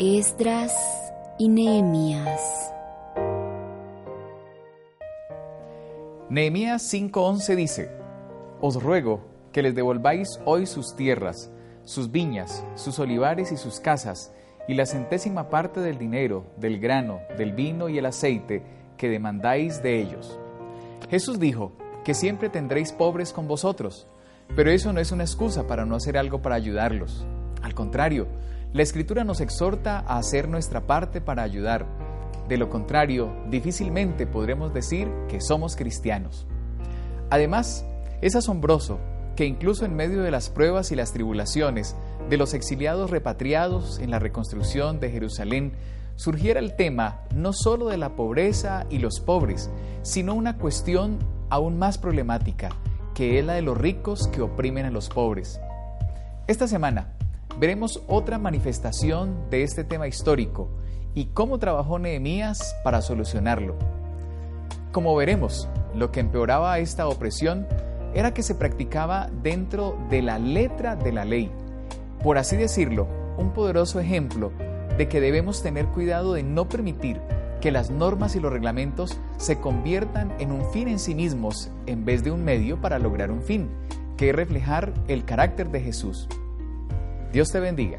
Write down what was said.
Esdras y Nehemías. Nehemías 5:11 dice, Os ruego que les devolváis hoy sus tierras, sus viñas, sus olivares y sus casas, y la centésima parte del dinero, del grano, del vino y el aceite que demandáis de ellos. Jesús dijo que siempre tendréis pobres con vosotros, pero eso no es una excusa para no hacer algo para ayudarlos. Al contrario, la Escritura nos exhorta a hacer nuestra parte para ayudar. De lo contrario, difícilmente podremos decir que somos cristianos. Además, es asombroso que incluso en medio de las pruebas y las tribulaciones de los exiliados repatriados en la reconstrucción de Jerusalén, surgiera el tema no solo de la pobreza y los pobres, sino una cuestión aún más problemática, que es la de los ricos que oprimen a los pobres. Esta semana veremos otra manifestación de este tema histórico y cómo trabajó Nehemías para solucionarlo. Como veremos, lo que empeoraba esta opresión era que se practicaba dentro de la letra de la ley. Por así decirlo, un poderoso ejemplo de que debemos tener cuidado de no permitir que las normas y los reglamentos se conviertan en un fin en sí mismos en vez de un medio para lograr un fin, que es reflejar el carácter de Jesús. Dios te bendiga.